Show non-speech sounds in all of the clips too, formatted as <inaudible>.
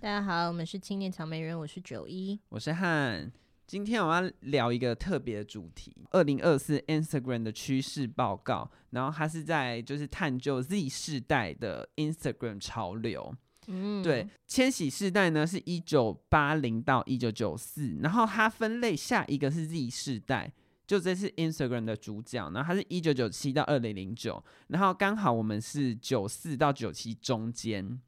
大家好，我们是青年草莓人，我是九一，我是汉。今天我要聊一个特别的主题，二零二四 Instagram 的趋势报告，然后它是在就是探究 Z 世代的 Instagram 潮流。嗯，对，千禧世代呢是一九八零到一九九四，然后它分类下一个是 Z 世代。就这是 Instagram 的主角，然后他是一九九七到二零零九，然后刚好我们是九四到九七中间。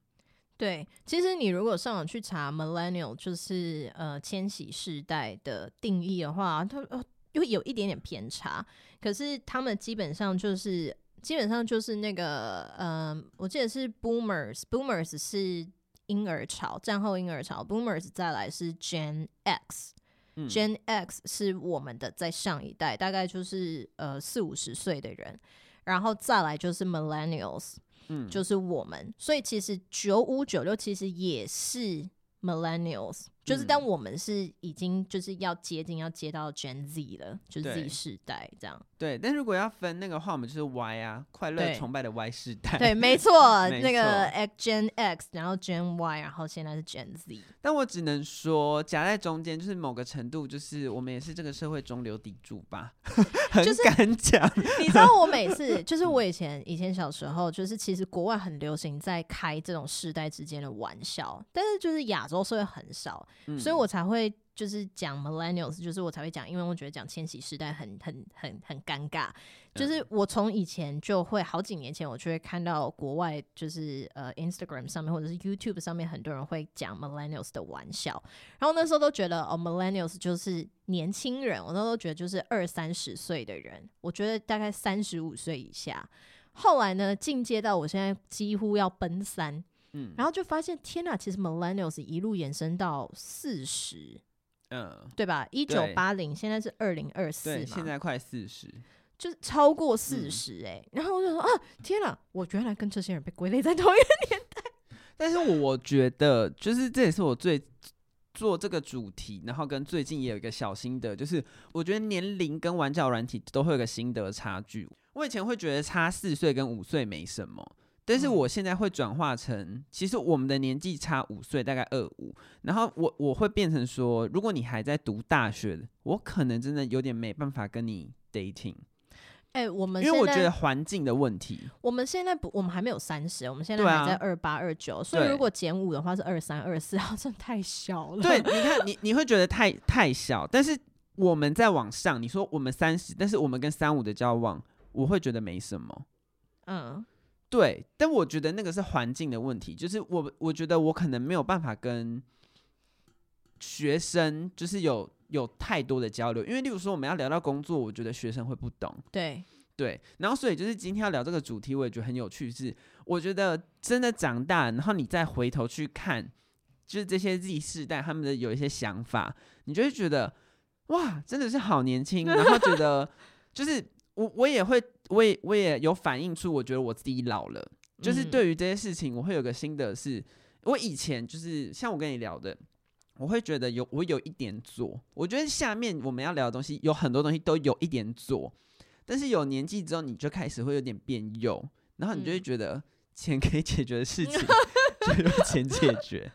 对，其实你如果上网去查 Millennial，就是呃千禧世代的定义的话，它呃又有一点点偏差。可是他们基本上就是基本上就是那个呃，我记得是 Boomers，Boomers 是婴儿潮，战后婴儿潮，Boomers 再来是 Gen X。嗯、Gen X 是我们的在上一代，大概就是呃四五十岁的人，然后再来就是 Millennials，嗯，就是我们，所以其实九五九六其实也是 Millennials。就是当我们是已经就是要接近要接到 Gen Z 了，就是 Z 世代这样。对，但如果要分那个话，我们就是 Y 啊，快乐崇拜的 Y 世代。对，没 <laughs> 错，那个 X Gen X，然后 Gen Y，然后现在是 Gen Z。但我只能说夹在中间，就是某个程度，就是我们也是这个社会中流砥柱吧。<laughs> 很敢讲，<laughs> 你知道我每次就是我以前以前小时候，就是其实国外很流行在开这种世代之间的玩笑，但是就是亚洲社会很少。嗯、所以我才会就是讲 millennials，就是我才会讲，因为我觉得讲千禧时代很很很很尴尬。就是我从以前就会好几年前，我就会看到国外就是呃 Instagram 上面或者是 YouTube 上面很多人会讲 millennials 的玩笑，然后那时候都觉得哦 millennials 就是年轻人，我那时候都觉得就是二三十岁的人，我觉得大概三十五岁以下。后来呢，进阶到我现在几乎要奔三。嗯，然后就发现天呐，其实 Millennials 一路延伸到四十，嗯，对吧？一九八零，现在是二零二四嘛，现在快四十，就是超过四十哎。然后我就说啊，天呐，我原来跟这些人被归类在同一个年代。<laughs> 但是我觉得，就是这也是我最做这个主题，然后跟最近也有一个小心得，就是我觉得年龄跟玩交友软体都会有个心得差距。我以前会觉得差四岁跟五岁没什么。但是我现在会转化成，其实我们的年纪差五岁，大概二五，然后我我会变成说，如果你还在读大学，我可能真的有点没办法跟你 dating。哎、欸，我们因为我觉得环境的问题，我们现在不，我们还没有三十，我们现在还在二八二九，所以如果减五的话是二三二四，好像太小了。对，<laughs> 你看你你会觉得太太小，但是我们在往上，你说我们三十，但是我们跟三五的交往，我会觉得没什么。嗯。对，但我觉得那个是环境的问题，就是我我觉得我可能没有办法跟学生就是有有太多的交流，因为例如说我们要聊到工作，我觉得学生会不懂。对对，然后所以就是今天要聊这个主题，我也觉得很有趣是，是我觉得真的长大，然后你再回头去看，就是这些 Z 世代他们的有一些想法，你就会觉得哇，真的是好年轻，然后觉得 <laughs> 就是。我我也会，我也我也有反映出，我觉得我自己老了，就是对于这些事情，我会有个心得是，我以前就是像我跟你聊的，我会觉得有我有一点左，我觉得下面我们要聊的东西有很多东西都有一点左，但是有年纪之后，你就开始会有点变右，然后你就会觉得钱可以解决的事情 <laughs> 就用钱解决。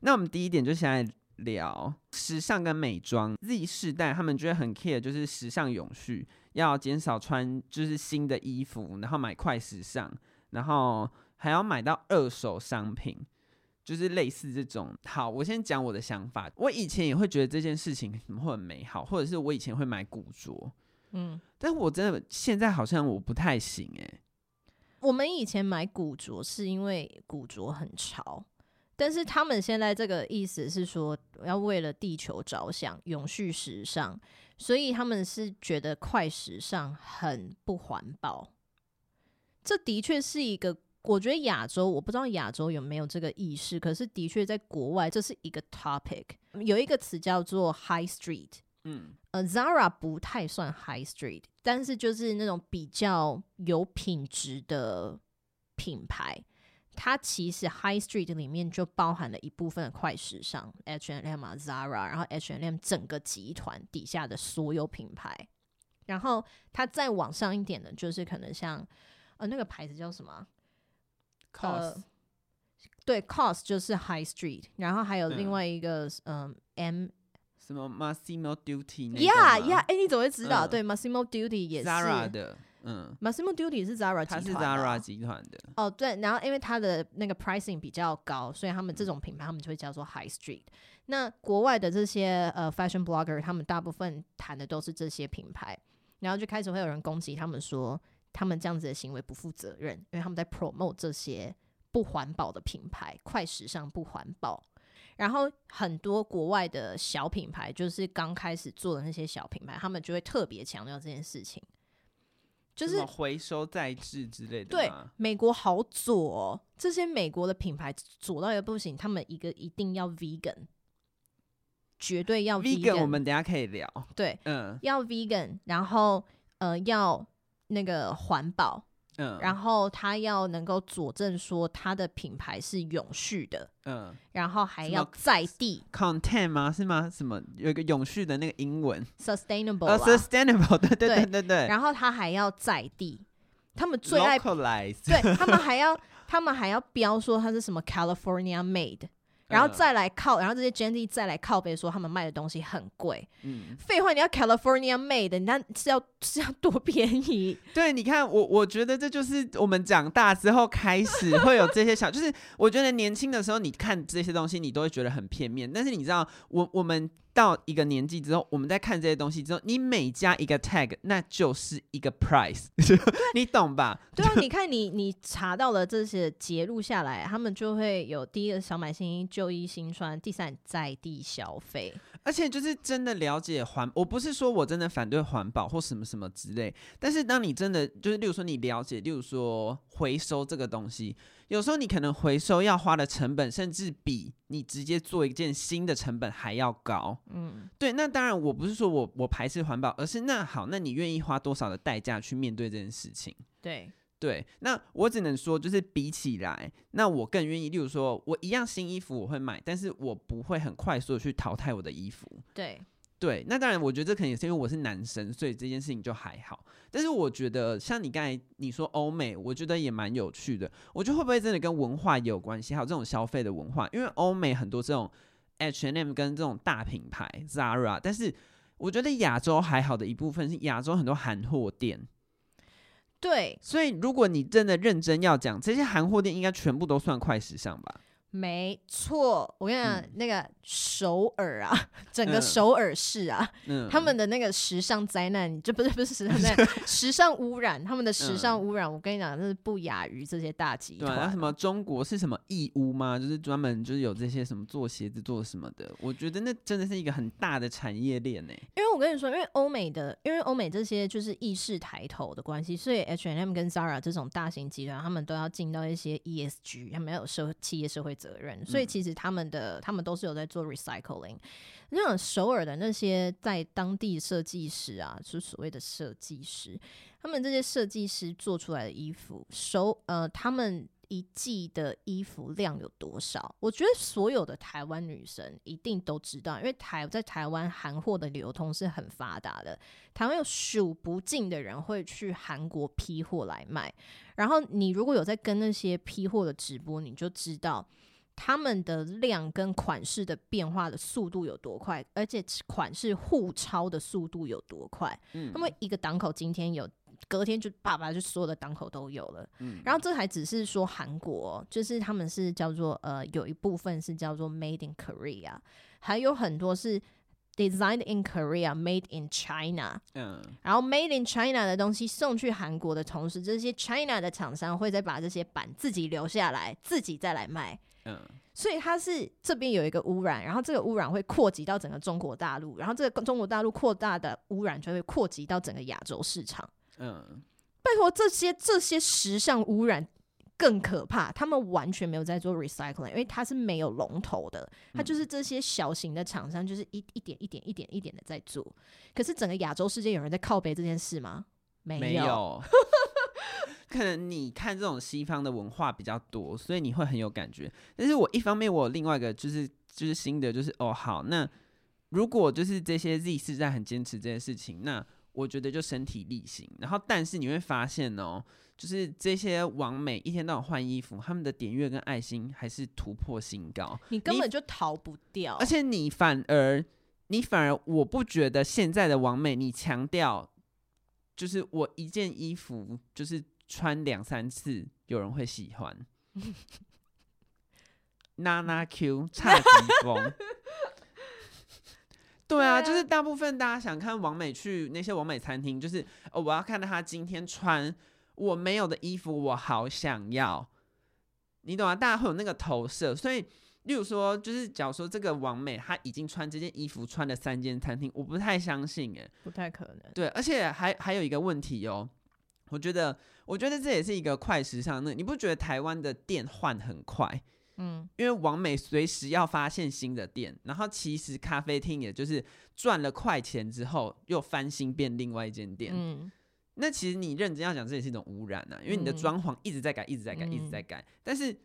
那我们第一点就现在聊时尚跟美妆，Z 世代他们觉得很 care，就是时尚永续。要减少穿就是新的衣服，然后买快时尚，然后还要买到二手商品，就是类似这种。好，我先讲我的想法。我以前也会觉得这件事情会很美好，或者是我以前会买古着，嗯，但我真的现在好像我不太行诶、欸。我们以前买古着是因为古着很潮，但是他们现在这个意思是说要为了地球着想，永续时尚。所以他们是觉得快时尚很不环保，这的确是一个，我觉得亚洲我不知道亚洲有没有这个意识，可是的确在国外这是一个 topic。有一个词叫做 high street，嗯，呃，Zara 不太算 high street，但是就是那种比较有品质的品牌。它其实 High Street 里面就包含了一部分的快时尚，H&M 啊，Zara，然后 H&M 整个集团底下的所有品牌，然后它再往上一点的，就是可能像呃那个牌子叫什么？COS，对，COS 就是 High Street，然后还有另外一个嗯，嗯 M 什么 Massimo Dutti 那呀呀，哎，你怎么会知道？嗯、对，Massimo Dutti 也是 Zara 的，嗯，Massimo Dutti 是 Zara 集团，他是 Zara 集团的。哦，对，然后因为它的那个 pricing 比较高，所以他们这种品牌他们就会叫做 High Street。那国外的这些呃 fashion blogger，他们大部分谈的都是这些品牌，然后就开始会有人攻击他们说，他们这样子的行为不负责任，因为他们在 promote 这些不环保的品牌，快时尚不环保。然后很多国外的小品牌，就是刚开始做的那些小品牌，他们就会特别强调这件事情，就是回收再制之类的。对，美国好左哦，这些美国的品牌左到也不行，他们一个一定要 vegan。绝对要 vegan，我们等下可以聊。对，嗯，要 vegan，然后呃要那个环保，嗯，然后他要能够佐证说他的品牌是永续的，嗯，然后还要在地 content 吗？是吗？什么有一个永续的那个英文 sustainable 啊，sustainable，对对对对对。然后他还要在地，他们最爱，对他们还要他们还要标说它是什么 California made。然后再来靠，然后这些 Jenny 再来靠背说他们卖的东西很贵。嗯，废话，你要 California made，那是要是要多便宜？<laughs> 对，你看我，我觉得这就是我们长大之后开始会有这些想，就是我觉得年轻的时候你看这些东西，你都会觉得很片面。但是你知道，我我们。到一个年纪之后，我们在看这些东西之后，你每加一个 tag，那就是一个 price，<laughs> 你懂吧？对啊，你看你你查到了这些截录下来，他们就会有第一个小买新衣，旧衣新穿，第三在地消费，而且就是真的了解环，我不是说我真的反对环保或什么什么之类，但是当你真的就是，例如说你了解，例如说回收这个东西。有时候你可能回收要花的成本，甚至比你直接做一件新的成本还要高。嗯，对。那当然，我不是说我我排斥环保，而是那好，那你愿意花多少的代价去面对这件事情？对对。那我只能说，就是比起来，那我更愿意。例如说，我一样新衣服我会买，但是我不会很快速的去淘汰我的衣服。对。对，那当然，我觉得这可能也是因为我是男生，所以这件事情就还好。但是我觉得，像你刚才你说欧美，我觉得也蛮有趣的。我觉得会不会真的跟文化也有关系？还有这种消费的文化，因为欧美很多这种 H&M 跟这种大品牌 Zara，但是我觉得亚洲还好的一部分是亚洲很多韩货店。对，所以如果你真的认真要讲，这些韩货店应该全部都算快时尚吧？没错，我跟你讲，嗯、那个首尔啊，<laughs> 整个首尔市啊，嗯、他们的那个时尚灾难，这不是不是时尚灾难，<laughs> 时尚污染，他们的时尚污染，嗯、我跟你讲，这是不亚于这些大集团。对啊，什么中国是什么义乌吗？就是专门就是有这些什么做鞋子做什么的，我觉得那真的是一个很大的产业链呢。因为我跟你说，因为欧美的，因为欧美这些就是意识抬头的关系，所以 H&M 跟 Zara 这种大型集团，他们都要进到一些 ESG，他们要有社企业社会。责任，所以其实他们的他们都是有在做 recycling。那种首尔的那些在当地设计师啊，就是所谓的设计师，他们这些设计师做出来的衣服，首呃，他们一季的衣服量有多少？我觉得所有的台湾女生一定都知道，因为台在台湾韩货的流通是很发达的，台湾有数不尽的人会去韩国批货来卖。然后你如果有在跟那些批货的直播，你就知道。他们的量跟款式的变化的速度有多快，而且款式互抄的速度有多快？嗯，那么一个档口今天有，隔天就爸爸就所有的档口都有了。嗯，然后这还只是说韩国，就是他们是叫做呃，有一部分是叫做 Made in Korea，还有很多是 Designed in Korea，Made in China。嗯，然后 Made in China 的东西送去韩国的同时，这些 China 的厂商会再把这些板自己留下来，自己再来卖。嗯，所以它是这边有一个污染，然后这个污染会扩及到整个中国大陆，然后这个中国大陆扩大的污染就会扩及到整个亚洲市场。嗯，拜托，这些这些时尚污染更可怕，他们完全没有在做 recycling，因为它是没有龙头的，它就是这些小型的厂商，就是一一点一点一点一点的在做。可是整个亚洲世界有人在靠背这件事吗？没有。没有 <laughs> 可能你看这种西方的文化比较多，所以你会很有感觉。但是我一方面我有另外一个就是就是新的就是哦好，那如果就是这些 Z 世代很坚持这件事情，那我觉得就身体力行。然后，但是你会发现哦，就是这些网美一天到晚换衣服，他们的点阅跟爱心还是突破新高，你根本就逃不掉。而且你反而，你反而，我不觉得现在的网美，你强调就是我一件衣服就是穿两三次，有人会喜欢。<laughs> 娜娜 Q 差极风。<laughs> 对啊，就是大部分大家想看王美去那些王美餐厅，就是哦，我要看到她今天穿我没有的衣服，我好想要，你懂吗？大家会有那个投射，所以例如说，就是假如说这个王美她已经穿这件衣服穿了三间餐厅，我不太相信，哎，不太可能。对，而且还还有一个问题哦，我觉得，我觉得这也是一个快时尚，那你不觉得台湾的店换很快？嗯，因为王美随时要发现新的店，然后其实咖啡厅也就是赚了快钱之后又翻新变另外一间店。嗯，那其实你认真要讲，这也是一种污染啊，因为你的装潢一直在改，一直在改，一直在改，但是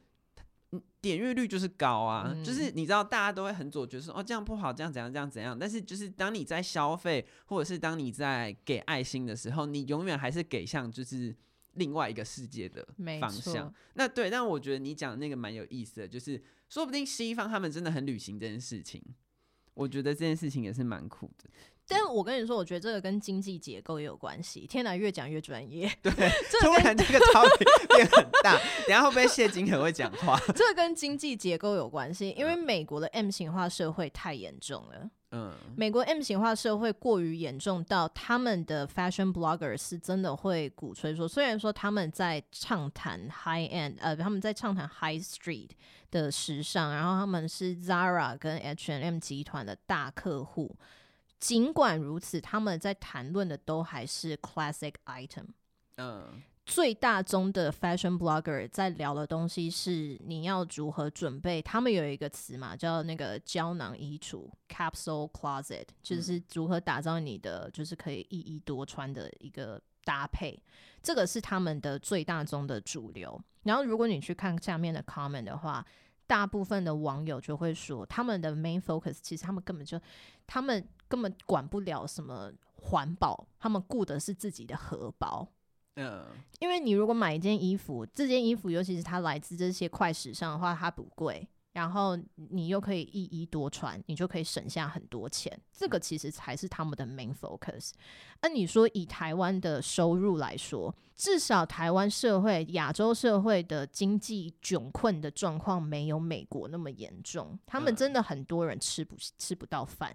点阅率就是高啊，就是你知道大家都会很左，觉得说哦这样不好，这样怎样这样怎样，但是就是当你在消费或者是当你在给爱心的时候，你永远还是给向就是。另外一个世界的方向，那对，但我觉得你讲的那个蛮有意思的，就是说不定西方他们真的很旅行这件事情，我觉得这件事情也是蛮酷的。但我跟你说，我觉得这个跟经济结构也有关系。天哪，越讲越专业。对，<laughs> 突然这个超 <laughs> 变很大，等下会不会谢金很会讲话？<laughs> 这跟经济结构有关系，因为美国的 M 型化社会太严重了。嗯，美国 M 型化社会过于严重到他们的 fashion bloggers 是真的会鼓吹说，虽然说他们在畅谈 high end，呃，他们在畅谈 high street 的时尚，然后他们是 Zara 跟 H&M 集团的大客户，尽管如此，他们在谈论的都还是 classic item。嗯。最大宗的 fashion blogger 在聊的东西是你要如何准备，他们有一个词嘛，叫那个胶囊衣橱 （capsule closet），就是如何打造你的就是可以一衣多穿的一个搭配。这个是他们的最大宗的主流。然后如果你去看下面的 comment 的话，大部分的网友就会说，他们的 main focus 其实他们根本就他们根本管不了什么环保，他们顾的是自己的荷包。嗯，因为你如果买一件衣服，这件衣服尤其是它来自这些快时尚的话，它不贵，然后你又可以一衣多穿，你就可以省下很多钱。这个其实才是他们的 main focus。按你说以台湾的收入来说，至少台湾社会、亚洲社会的经济窘困的状况没有美国那么严重，他们真的很多人吃不吃不到饭。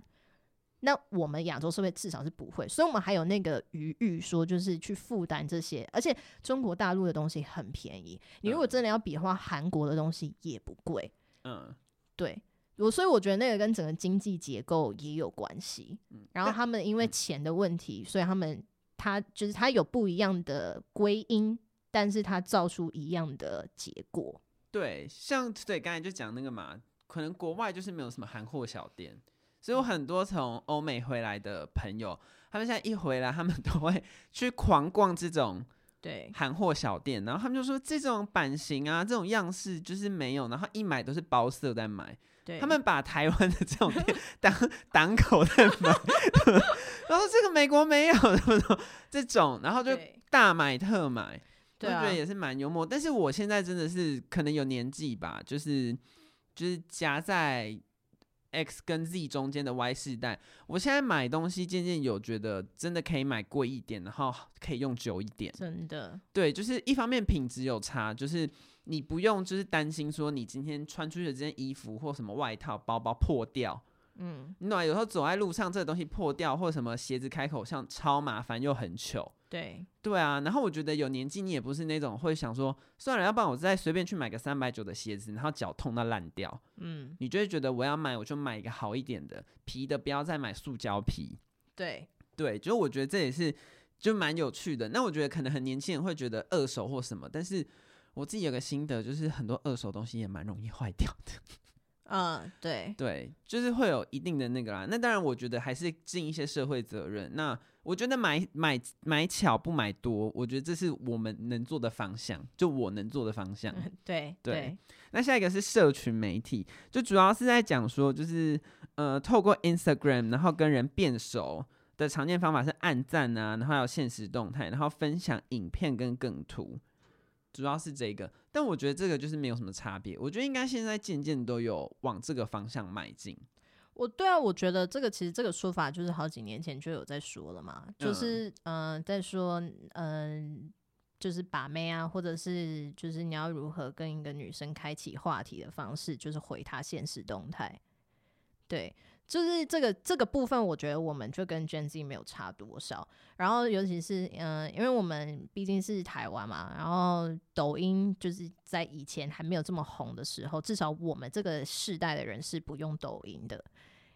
那我们亚洲社会至少是不会，所以我们还有那个余裕说，就是去负担这些。而且中国大陆的东西很便宜，你如果真的要比的话，韩国的东西也不贵。嗯，对，我所以我觉得那个跟整个经济结构也有关系。然后他们因为钱的问题，所以他们他就是他有不一样的归因，但是他造出一样的结果。对，像对刚才就讲那个嘛，可能国外就是没有什么韩货小店。所以我很多从欧美回来的朋友，他们现在一回来，他们都会去狂逛这种对韩货小店，然后他们就说这种版型啊，这种样式就是没有，然后一买都是包色在买。对，他们把台湾的这种店 <laughs> 当档口在买，<laughs> 然后这个美国没有这种，然后就大买特买，我觉得也是蛮幽默。但是我现在真的是可能有年纪吧，就是就是夹在。X 跟 Z 中间的 Y 世代，我现在买东西渐渐有觉得真的可以买贵一点，然后可以用久一点。真的，对，就是一方面品质有差，就是你不用就是担心说你今天穿出去的这件衣服或什么外套、包包破掉。嗯，你懂吗？有时候走在路上，这个东西破掉，或者什么鞋子开口像超麻烦又很糗。对，对啊。然后我觉得有年纪，你也不是那种会想说，算了，要不然我再随便去买个三百九的鞋子，然后脚痛到烂掉。嗯，你就会觉得我要买，我就买一个好一点的皮的，不要再买塑胶皮。对，对，就我觉得这也是就蛮有趣的。那我觉得可能很年轻人会觉得二手或什么，但是我自己有个心得，就是很多二手东西也蛮容易坏掉的。嗯，对对，就是会有一定的那个啦。那当然，我觉得还是尽一些社会责任。那我觉得买买买巧不买多，我觉得这是我们能做的方向，就我能做的方向。嗯、对对，对。那下一个是社群媒体，就主要是在讲说，就是呃，透过 Instagram，然后跟人变熟，的常见方法是按赞啊，然后还有现实动态，然后分享影片跟梗图，主要是这个。但我觉得这个就是没有什么差别。我觉得应该现在渐渐都有往这个方向迈进。我对啊，我觉得这个其实这个说法就是好几年前就有在说了嘛，就是嗯、呃，在说嗯、呃，就是把妹啊，或者是就是你要如何跟一个女生开启话题的方式，就是回她现实动态。对，就是这个这个部分，我觉得我们就跟 Gen Z 没有差多少。然后尤其是嗯、呃，因为我们毕竟是台湾嘛，然后抖音就是在以前还没有这么红的时候，至少我们这个世代的人是不用抖音的。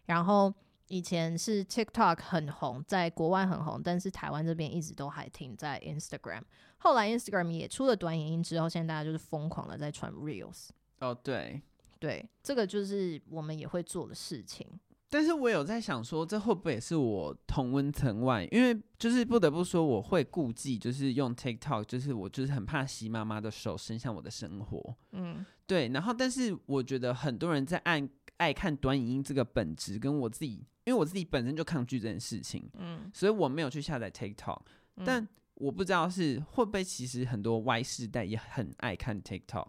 然后以前是 TikTok 很红，在国外很红，但是台湾这边一直都还停在 Instagram。后来 Instagram 也出了短影音之后，现在大家就是疯狂的在传 Reels。哦，对，对，这个就是我们也会做的事情。但是我有在想说，这会不会也是我同温层外？因为就是不得不说，我会顾忌，就是用 TikTok，就是我就是很怕习妈妈的手伸向我的生活。嗯，对。然后，但是我觉得很多人在按。爱看短影音这个本质跟我自己，因为我自己本身就抗拒这件事情，嗯，所以我没有去下载 TikTok，嗯，但我不知道是会不会其实很多 Y 世代也很爱看 TikTok。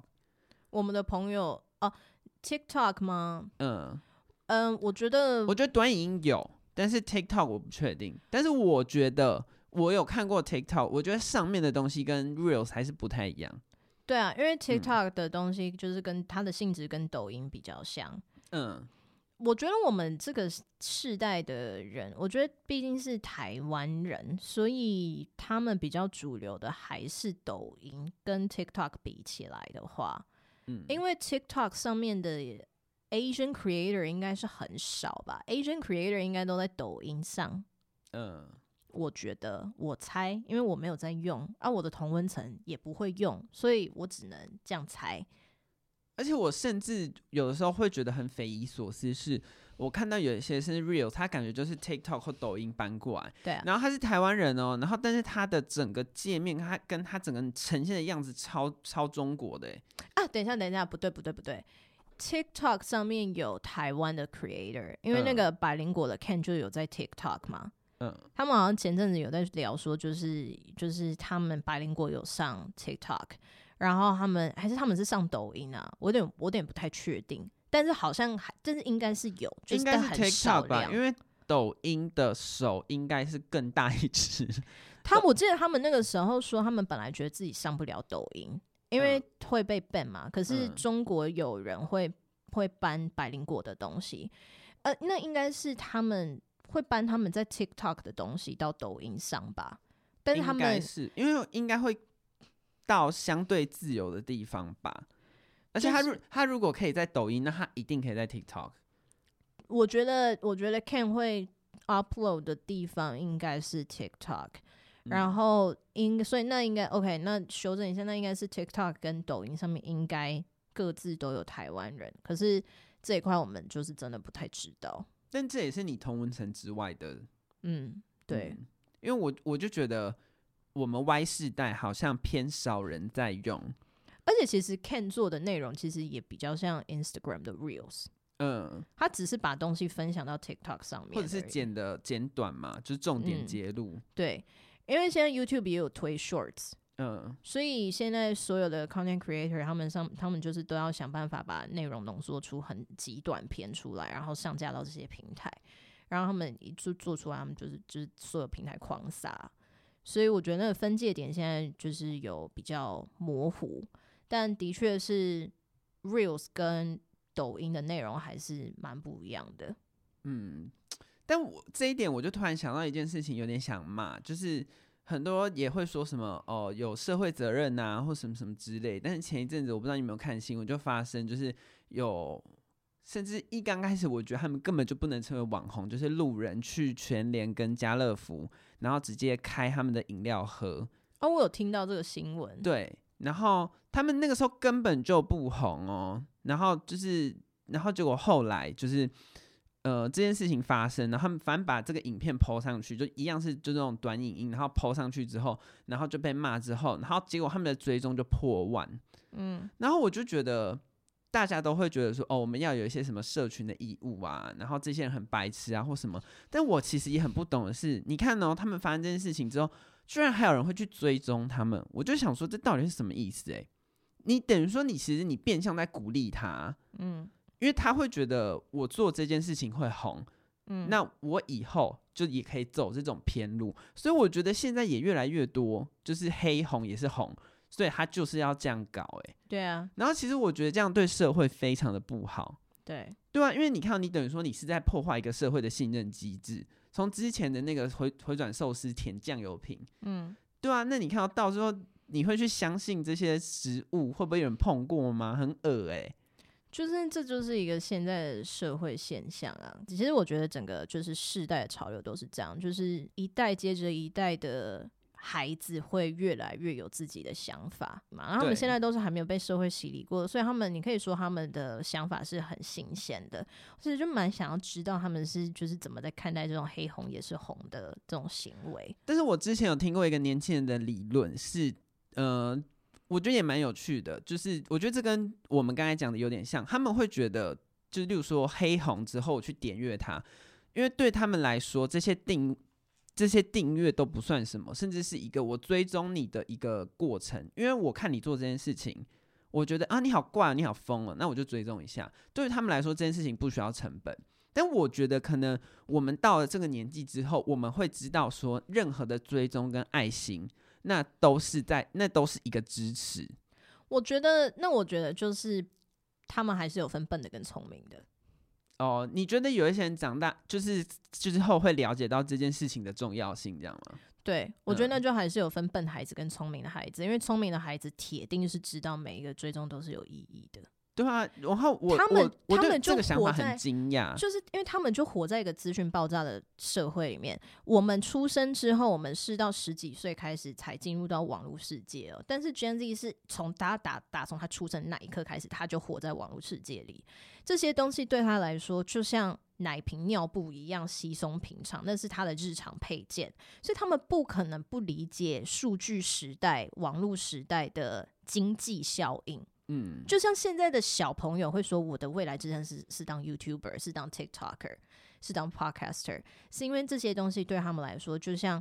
我们的朋友哦，TikTok 吗？嗯嗯，我觉得我觉得短影音有，但是 TikTok 我不确定。但是我觉得我有看过 TikTok，我觉得上面的东西跟 Reels 还是不太一样。对啊，因为 TikTok 的东西就是跟它的性质跟抖音比较像。嗯，我觉得我们这个世代的人，我觉得毕竟是台湾人，所以他们比较主流的还是抖音。跟 TikTok 比起来的话，嗯，因为 TikTok 上面的 Asian creator 应该是很少吧？Asian creator 应该都在抖音上。嗯，我觉得，我猜，因为我没有在用，而、啊、我的同温层也不会用，所以我只能这样猜。而且我甚至有的时候会觉得很匪夷所思，是我看到有一些是 real，他感觉就是 TikTok 或抖音搬过来，对啊，然后他是台湾人哦，然后但是他的整个界面，他跟他整个呈现的样子超超中国的啊！等一下，等一下，不对，不对，不对，TikTok 上面有台湾的 creator，因为那个百灵果的 Ken 就有在 TikTok 嘛，嗯，他们好像前阵子有在聊说，就是就是他们百灵果有上 TikTok。然后他们还是他们是上抖音啊，我有点我有点不太确定，但是好像还真是应该是有，就是、应该是 TikTok 吧，因为抖音的手应该是更大一只。他我记得他们那个时候说，他们本来觉得自己上不了抖音，因为会被 ban 嘛。嗯、可是中国有人会会搬百灵果的东西，呃，那应该是他们会搬他们在 TikTok 的东西到抖音上吧？但是他们应该是因为应该会。到相对自由的地方吧，而且他如他如果可以在抖音，那他一定可以在 TikTok。我觉得，我觉得 Ken 会 upload 的地方应该是 TikTok，然后应所以那应该 OK，那修正一下，那应该是 TikTok 跟抖音上面应该各自都有台湾人，可是这一块我们就是真的不太知道。但这也是你同文层之外的，嗯，对，嗯，因为我我就觉得。我们 Y 世代好像偏少人在用，而且其实 Ken 做的内容其实也比较像 Instagram 的 Reels，嗯，他只是把东西分享到 TikTok 上面，或者是剪的简短嘛，就是重点揭露。嗯，对，因为现在 YouTube 也有推 Shorts，嗯，所以现在所有的 Content Creator 他们上，他们就是都要想办法把内容浓缩出很极短片出来，然后上架到这些平台，然后他们一做做出来，他们就是就是所有平台狂撒。所以我觉得那个分界点现在就是有比较模糊，但的确是 Reels 跟抖音的内容还是蛮不一样的。嗯，但我这一点我就突然想到一件事情，有点想骂，就是很多也会说什么哦，有社会责任呐，或什么什么之类。但是前一阵子我不知道你有没有看新闻，就发生就是有。甚至一刚开始，我觉得他们根本就不能称为网红，就是路人去全联跟家乐福，然后直接开他们的饮料喝。哦，我有听到这个新闻。对，然后他们那个时候根本就不红哦，然后就是，然后结果后来就是，呃，这件事情发生，然后他们反正把这个影片 PO 上去，就一样是就这种短影音，然后 PO 上去之后，然后就被骂之后，然后结果他们的追踪就破万。嗯，然后我就觉得。大家都会觉得说，哦，我们要有一些什么社群的义务啊，然后这些人很白痴啊，或什么。但我其实也很不懂的是，你看哦，他们发生这件事情之后，居然还有人会去追踪他们，我就想说，这到底是什么意思？诶，你等于说，你其实你变相在鼓励他，嗯，因为他会觉得我做这件事情会红，嗯，那我以后就也可以走这种偏路，所以我觉得现在也越来越多，就是黑红也是红。所以他就是要这样搞，哎，对啊。然后其实我觉得这样对社会非常的不好，对对啊，因为你看，你等于说你是在破坏一个社会的信任机制。从之前的那个回回转寿司舔酱油瓶，嗯，对啊，那你看到到时候你会去相信这些食物会不会有人碰过吗？很恶哎，就是这就是一个现在的社会现象啊。其实我觉得整个就是世代的潮流都是这样，就是一代接着一代的。孩子会越来越有自己的想法嘛，然后他们现在都是还没有被社会洗礼过的，所以他们你可以说他们的想法是很新鲜的，所以就蛮想要知道他们是就是怎么在看待这种黑红也是红的这种行为。但是我之前有听过一个年轻人的理论，是呃，我觉得也蛮有趣的，就是我觉得这跟我们刚才讲的有点像，他们会觉得，就是例如说黑红之后去点阅它，因为对他们来说这些定。这些订阅都不算什么，甚至是一个我追踪你的一个过程。因为我看你做这件事情，我觉得啊，你好怪，你好疯了，那我就追踪一下。对于他们来说，这件事情不需要成本。但我觉得，可能我们到了这个年纪之后，我们会知道说，任何的追踪跟爱心，那都是在，那都是一个支持。我觉得，那我觉得就是他们还是有分笨的跟聪明的。哦，你觉得有一些人长大就是就是后会了解到这件事情的重要性，这样吗？对，我觉得那就还是有分笨孩子跟聪明的孩子，嗯、因为聪明的孩子铁定是知道每一个追踪都是有意义的。对啊，然后我他们我他们就这个想法很惊讶，就是因为他们就活在一个资讯爆炸的社会里面。我们出生之后，我们是到十几岁开始才进入到网络世界哦。但是 Gen Z 是从打打打从他出生那一刻开始，他就活在网络世界里。这些东西对他来说，就像奶瓶、尿布一样稀松平常，那是他的日常配件。所以他们不可能不理解数据时代、网络时代的经济效应。嗯，就像现在的小朋友会说，我的未来志向是是当 YouTuber，是当 TikToker，是当 Podcaster，是因为这些东西对他们来说，就像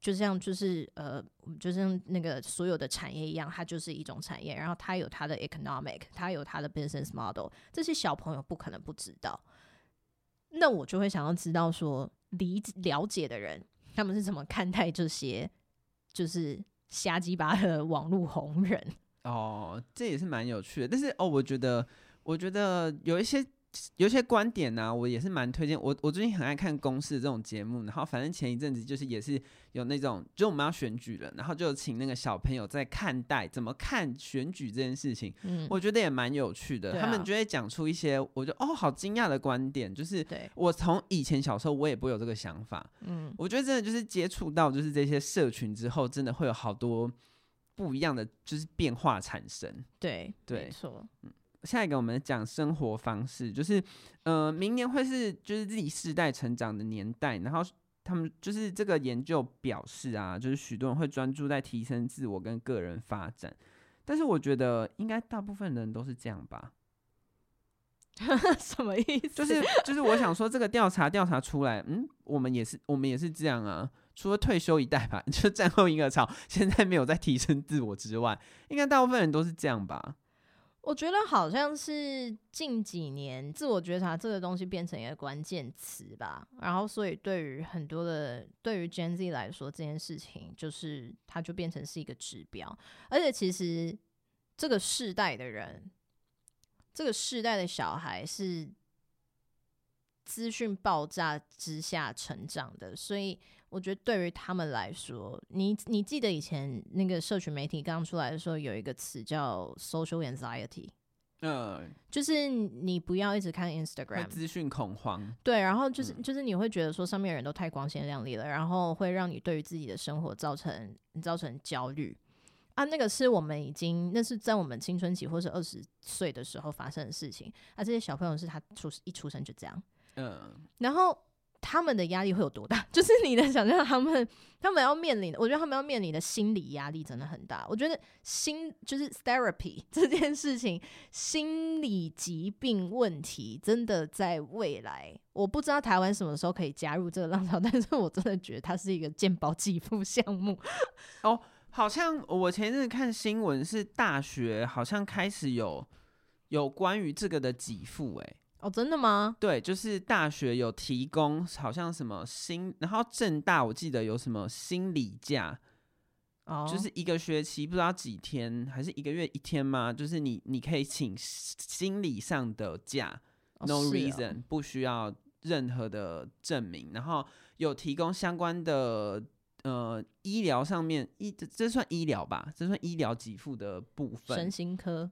就像就是呃，就像那个所有的产业一样，它就是一种产业，然后它有它的 economic，它有它的 business model，这些小朋友不可能不知道。那我就会想要知道说，理了解的人他们是怎么看待这些就是瞎鸡巴的网络红人。哦，这也是蛮有趣的，但是哦，我觉得，我觉得有一些有一些观点呢、啊，我也是蛮推荐。我我最近很爱看公视这种节目，然后反正前一阵子就是也是有那种，就我们要选举了，然后就请那个小朋友在看待怎么看选举这件事情，嗯，我觉得也蛮有趣的。啊、他们就会讲出一些我觉得哦好惊讶的观点，就是我从以前小时候我也不会有这个想法，嗯，我觉得真的就是接触到就是这些社群之后，真的会有好多。不一样的就是变化产生，对对，没错。嗯，下一个我们讲生活方式，就是呃，明年会是就是自己世代成长的年代，然后他们就是这个研究表示啊，就是许多人会专注在提升自我跟个人发展，但是我觉得应该大部分人都是这样吧？<laughs> 什么意思？就是就是我想说，这个调查调查出来，嗯，我们也是我们也是这样啊。除了退休一代吧，<laughs> 就战后婴儿潮，<laughs> 现在没有在提升自我之外，应该大部分人都是这样吧？我觉得好像是近几年自我觉察这个东西变成一个关键词吧。然后，所以对于很多的对于 Gen Z 来说，这件事情就是它就变成是一个指标。而且，其实这个世代的人，这个世代的小孩是资讯爆炸之下成长的，所以。我觉得对于他们来说，你你记得以前那个社群媒体刚出来的时候，有一个词叫 social anxiety，嗯，就是你不要一直看 Instagram，资讯恐慌，对，然后就是就是你会觉得说上面的人都太光鲜亮丽了，然后会让你对于自己的生活造成造成焦虑啊。那个是我们已经那是在我们青春期或是二十岁的时候发生的事情啊。这些小朋友是他出一出生就这样，嗯，然后。他们的压力会有多大？<laughs> 就是你能想象他们他们要面临的，我觉得他们要面临的心理压力真的很大。我觉得心就是 therapy <laughs> 这件事情，心理疾病问题真的在未来，我不知道台湾什么时候可以加入这个浪潮，<laughs> 但是我真的觉得它是一个健保给付项目。哦，好像我前阵子看新闻是大学好像开始有有关于这个的给付，哎。哦，真的吗？对，就是大学有提供，好像什么心，然后正大我记得有什么心理假，哦，就是一个学期不知道几天，还是一个月一天吗？就是你你可以请心理上的假，哦，no reason，哦，不需要任何的证明，然后有提供相关的呃医疗上面医，这算医疗吧？这算医疗给付的部分，身心科。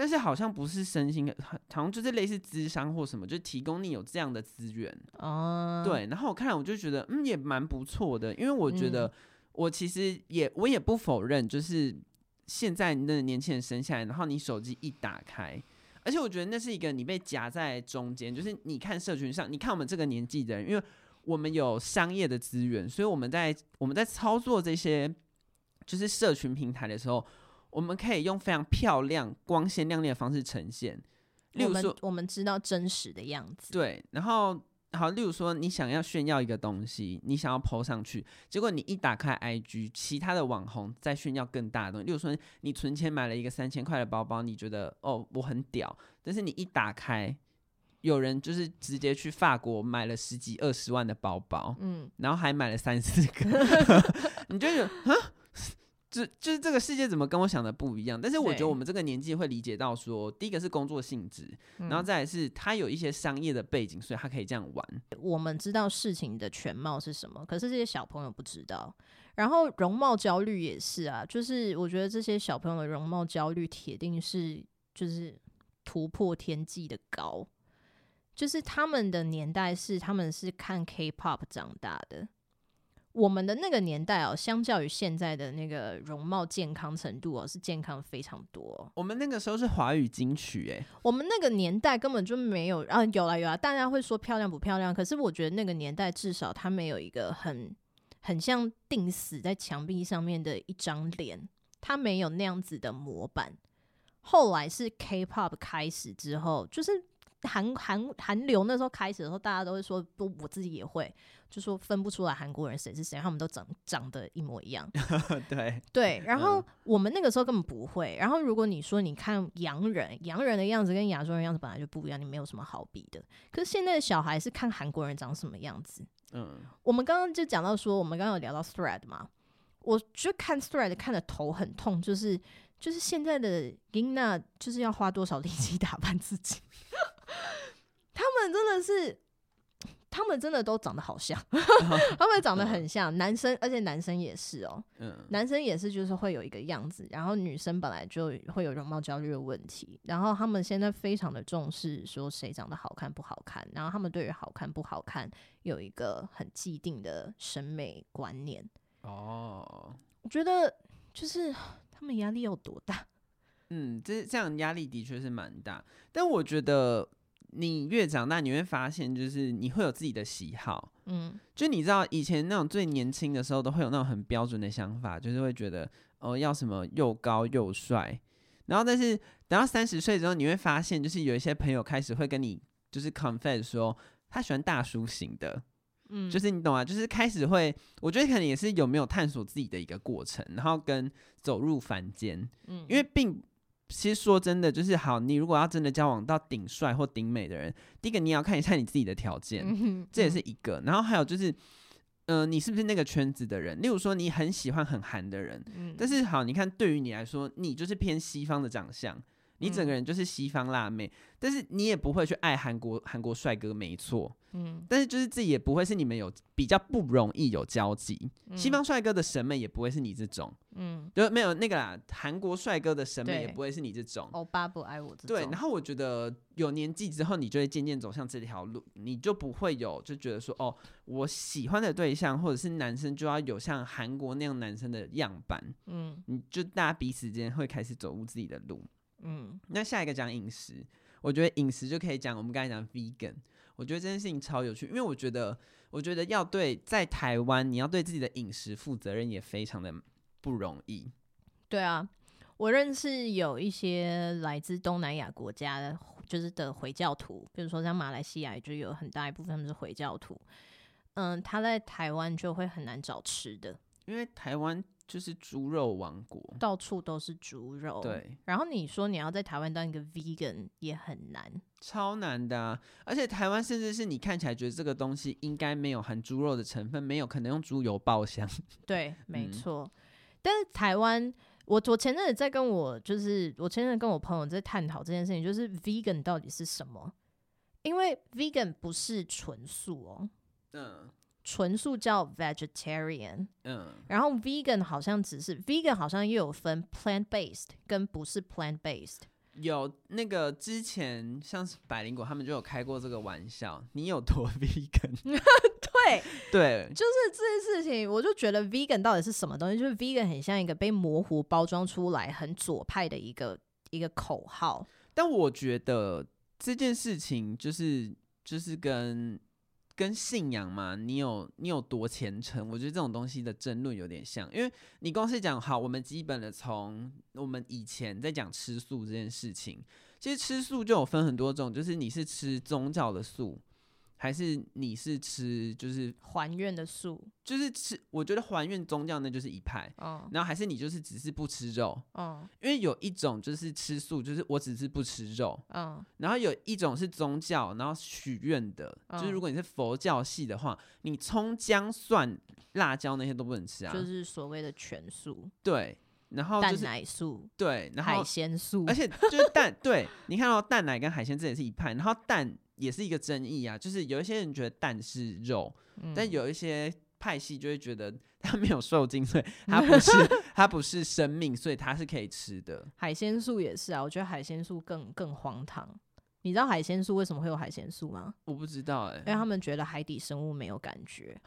但是好像不是身心，好像就是类似智商或什么，就提供你有这样的资源哦。Uh, 对，然后我看了我就觉得，嗯，也蛮不错的，因为我觉得我其实也我也不否认，就是现在的年轻人生下来，然后你手机一打开，而且我觉得那是一个你被夹在中间，就是你看社群上，你看我们这个年纪的人，因为我们有商业的资源，所以我们在我们在操作这些就是社群平台的时候。我们可以用非常漂亮、光鲜亮丽的方式呈现，例如说，我们，知道真实的样子。对，然后好，例如说，你想要炫耀一个东西，你想要 po 上去，结果你一打开 IG，其他的网红在炫耀更大的东西。例如说，你存钱买了一个三千块的包包，你觉得哦，我很屌，但是你一打开，有人就是直接去法国买了十几二十万的包包，嗯，然后还买了三四个，<laughs> 你就觉得啊？就就是这个世界怎么跟我想的不一样？但是我觉得我们这个年纪会理解到说，第一个是工作性质，然后再来是他有一些商业的背景，所以他可以这样玩。我们知道事情的全貌是什么，可是这些小朋友不知道。然后容貌焦虑也是啊，就是我觉得这些小朋友的容貌焦虑铁定是就是突破天际的高，就是他们的年代是他们是看 K-pop 长大的。我们的那个年代哦，相较于现在的那个容貌健康程度哦，是健康非常多。我们那个时候是华语金曲诶，我们那个年代根本就没有啊，有啦有啦，大家会说漂亮不漂亮？可是我觉得那个年代至少它没有一个很很像钉死在墙壁上面的一张脸，它没有那样子的模板。后来是 K-pop 开始之后，就是韩韩韩流那时候开始的时候，大家都会说不，我自己也会。就说分不出来韩国人谁是谁，他们都长长得一模一样。<laughs> 对对，然后我们那个时候根本不会。然后如果你说你看洋人，洋人的样子跟亚洲人样子本来就不一样，你没有什么好比的。可是现在的小孩是看韩国人长什么样子。嗯，我们刚刚就讲到说，我们刚刚有聊到 Thread 嘛，我就看 Thread 看的头很痛，就是就是现在的 Gina 就是要花多少力气 <laughs> 打扮自己，<laughs> 他们真的是。他们真的都长得好像，<laughs> 他们长得很像男生，而且男生也是哦、喔，男生也是，就是会有一个样子，然后女生本来就会有容貌焦虑的问题，然后他们现在非常的重视说谁长得好看不好看，然后他们对于好看不好看有一个很既定的审美观念哦，我觉得就是他们压力有多大？嗯，这这样压力的确是蛮大，但我觉得。你越长大，你会发现，就是你会有自己的喜好，嗯，就你知道以前那种最年轻的时候，都会有那种很标准的想法，就是会觉得哦，要什么又高又帅，然后但是等到三十岁之后，你会发现，就是有一些朋友开始会跟你就是 confess 说，他喜欢大叔型的，嗯，就是你懂啊，就是开始会，我觉得可能也是有没有探索自己的一个过程，然后跟走入凡间，嗯，因为并。其实说真的，就是好。你如果要真的交往到顶帅或顶美的人，第一个你要看一下你自己的条件，嗯，这也是一个。然后还有就是，嗯、呃，你是不是那个圈子的人？例如说，你很喜欢很韩的人，嗯、但是好，你看对于你来说，你就是偏西方的长相。你整个人就是西方辣妹，嗯、但是你也不会去爱韩国韩国帅哥，没错。嗯，但是就是自己也不会是你们有比较不容易有交集。嗯、西方帅哥的审美也不会是你这种，嗯，就没有那个啦。韩国帅哥的审美也不会是你这种。欧巴不爱我这种。对，然后我觉得有年纪之后，你就会渐渐走向这条路，你就不会有就觉得说，哦，我喜欢的对象或者是男生就要有像韩国那样男生的样板。嗯，你就大家彼此之间会开始走入自己的路。嗯，那下一个讲饮食，我觉得饮食就可以讲我们刚才讲 vegan。我觉得这件事情超有趣，因为我觉得，我觉得要对在台湾，你要对自己的饮食负责任也非常的不容易。对啊，我认识有一些来自东南亚国家的，就是的回教徒，比如说像马来西亚，就有很大一部分他们是回教徒。嗯，他在台湾就会很难找吃的，因为台湾。就是猪肉王国，到处都是猪肉。对，然后你说你要在台湾当一个 vegan 也很难，超难的啊！而且台湾甚至是你看起来觉得这个东西应该没有含猪肉的成分，没有可能用猪油爆香。<laughs> 对，没错。嗯、但是台湾，我我前阵子在跟我就是我前阵子跟我朋友在探讨这件事情，就是 vegan 到底是什么？因为 vegan 不是纯素哦。嗯。纯素叫 vegetarian，嗯，然后 vegan 好像只是 vegan，好像又有分 plant based 跟不是 plant based。有那个之前像是百灵果他们就有开过这个玩笑，你有多 <laughs> vegan？<laughs> 对 <laughs> 对，就是这件事情，我就觉得 vegan 到底是什么东西？就是 vegan 很像一个被模糊包装出来、很左派的一个一个口号。但我觉得这件事情就是就是跟。跟信仰嘛，你有你有多虔诚？我觉得这种东西的争论有点像，因为你光是讲好，我们基本的从我们以前在讲吃素这件事情，其实吃素就有分很多种，就是你是吃宗教的素。还是你是吃就是还愿的素，就是吃。我觉得还愿宗教那就是一派，哦，然后还是你就是只是不吃肉，哦，因为有一种就是吃素，就是我只是不吃肉，嗯，然后有一种是宗教，然后许愿的，就是如果你是佛教系的话，你葱姜蒜辣椒那些都不能吃啊，就是所谓的全素，对，然后蛋奶素，对，然后海鲜素，而且就是蛋，对，你看到蛋奶跟海鲜这也是一派，然后蛋。也是一个争议啊，就是有一些人觉得蛋是肉，嗯、但有一些派系就会觉得它没有受精，所以它不是 <laughs> 它不是生命，所以它是可以吃的。海鲜素也是啊，我觉得海鲜素更更荒唐。你知道海鲜素为什么会有海鲜素吗？我不知道哎、欸，因为他们觉得海底生物没有感觉。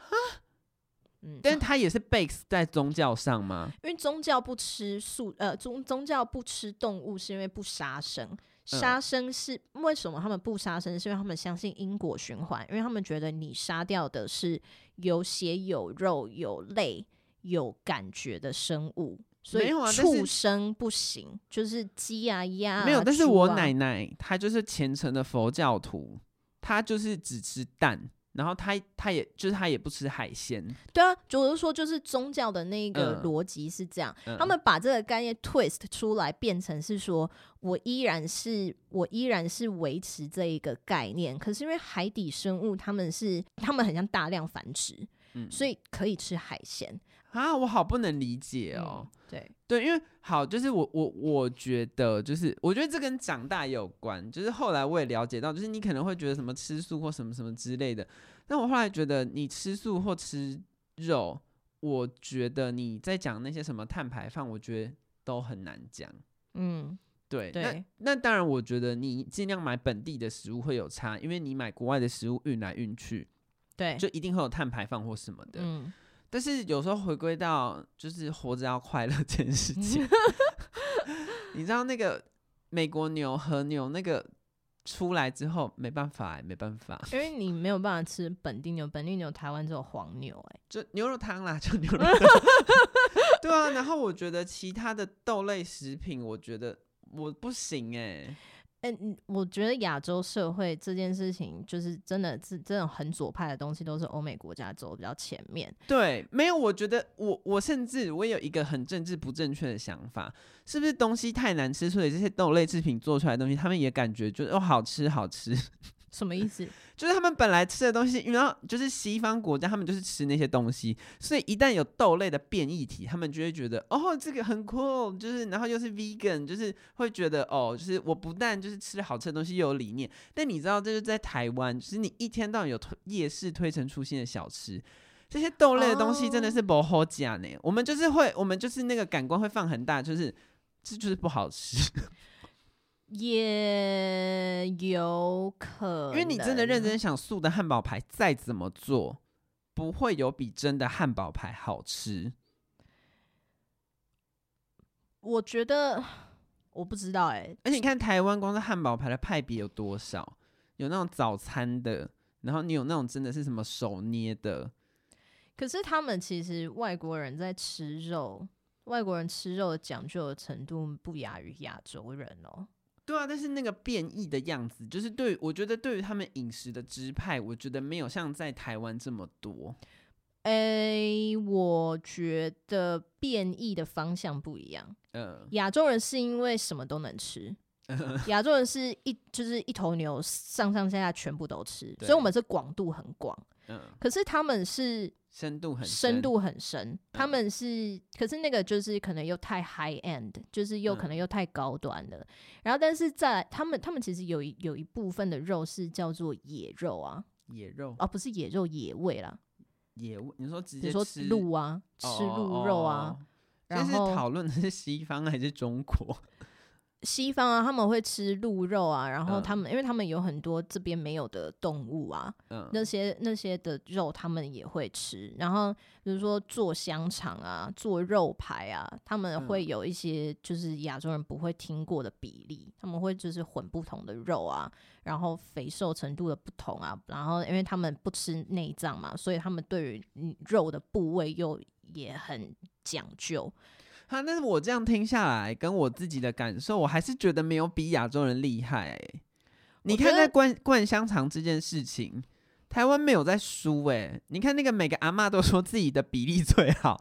嗯，但是它也是 base 在宗教上吗？因为宗教不吃素，呃，宗宗教不吃动物是因为不杀生。杀生是为什么他们不杀生？是因为他们相信因果循环，因为他们觉得你杀掉的是有血有肉有泪有感觉的生物，所以畜生不行，就是鸡啊鸭啊。没有，但是我奶奶她就是虔诚的佛教徒，她就是只吃蛋。然后他他也就是他也不吃海鲜，对啊，就是说就是宗教的那个逻辑是这样，嗯、他们把这个概念 twist 出来，变成是说我依然是我依然是维持这一个概念，可是因为海底生物他们是他们很像大量繁殖，嗯、所以可以吃海鲜。啊，我好不能理解哦。嗯、对对，因为好，就是我我我觉得，就是我觉得这跟长大也有关。就是后来我也了解到，就是你可能会觉得什么吃素或什么什么之类的，但我后来觉得你吃素或吃肉，我觉得你在讲那些什么碳排放，我觉得都很难讲。嗯，对。对那那当然，我觉得你尽量买本地的食物会有差，因为你买国外的食物运来运去，对，就一定会有碳排放或什么的。嗯。但是有时候回归到就是活着要快乐这件事情，<laughs> 你知道那个美国牛和牛那个出来之后没办法没办法，因为你没有办法吃本地牛，本地牛台湾只有黄牛就牛肉汤啦，就牛肉汤，<laughs> 对啊。然后我觉得其他的豆类食品，我觉得我不行哎、欸。嗯、欸，我觉得亚洲社会这件事情，就是真的是这种很左派的东西，都是欧美国家走的比较前面。对，没有，我觉得我我甚至我有一个很政治不正确的想法，是不是东西太难吃，所以这些豆类制品做出来的东西，他们也感觉就是哦好吃好吃。什么意思？<laughs> 就是他们本来吃的东西，然后就是西方国家，他们就是吃那些东西，所以一旦有豆类的变异体，他们就会觉得哦，这个很 cool，，就是然后又是 vegan，就是会觉得哦，就是我不但就是吃好吃的东西，又有理念。但你知道，这就是在台湾，就是你一天到晚有推夜市推陈出新的小吃，这些豆类的东西真的是不好讲呢。Oh. 我们就是会，我们就是那个感官会放很大，就是这就是不好吃。也有可能，因为你真的认真想，素的汉堡排再怎么做，不会有比真的汉堡排好吃。我觉得我不知道哎、欸，而且你看台湾光是汉堡排的派别有多少？有那种早餐的，然后你有那种真的是什么手捏的。可是他们其实外国人在吃肉，外国人吃肉的讲究的程度不亚于亚洲人哦。对啊，但是那个变异的样子，就是对我觉得对于他们饮食的支派，我觉得没有像在台湾这么多。诶、欸，我觉得变异的方向不一样。嗯，亚洲人是因为什么都能吃，<laughs> 亚洲人是一就是一头牛上上下下全部都吃，所以我们是广度很广。嗯，可是他们是。深度很深度很深，他们是，嗯、可是那个就是可能又太 high end，就是又可能又太高端了。嗯、然后，但是在他们，他们其实有一有一部分的肉是叫做野肉啊，野肉？哦，不是野肉，野味啦，野味。你说直接吃？鹿啊，吃鹿肉啊，然后讨论的是西方还是中国？西方啊，他们会吃鹿肉啊，然后他们，嗯、因为他们有很多这边没有的动物啊，嗯、那些那些的肉他们也会吃。然后比如说做香肠啊，做肉排啊，他们会有一些就是亚洲人不会听过的比例，他们会就是混不同的肉啊，然后肥瘦程度的不同啊，然后因为他们不吃内脏嘛，所以他们对于肉的部位又也很讲究。哈，但是我这样听下来，跟我自己的感受，我还是觉得没有比亚洲人厉害、欸。你看，在灌灌香肠这件事情，台湾没有在输哎。你看那个每个阿妈都说自己的比例最好，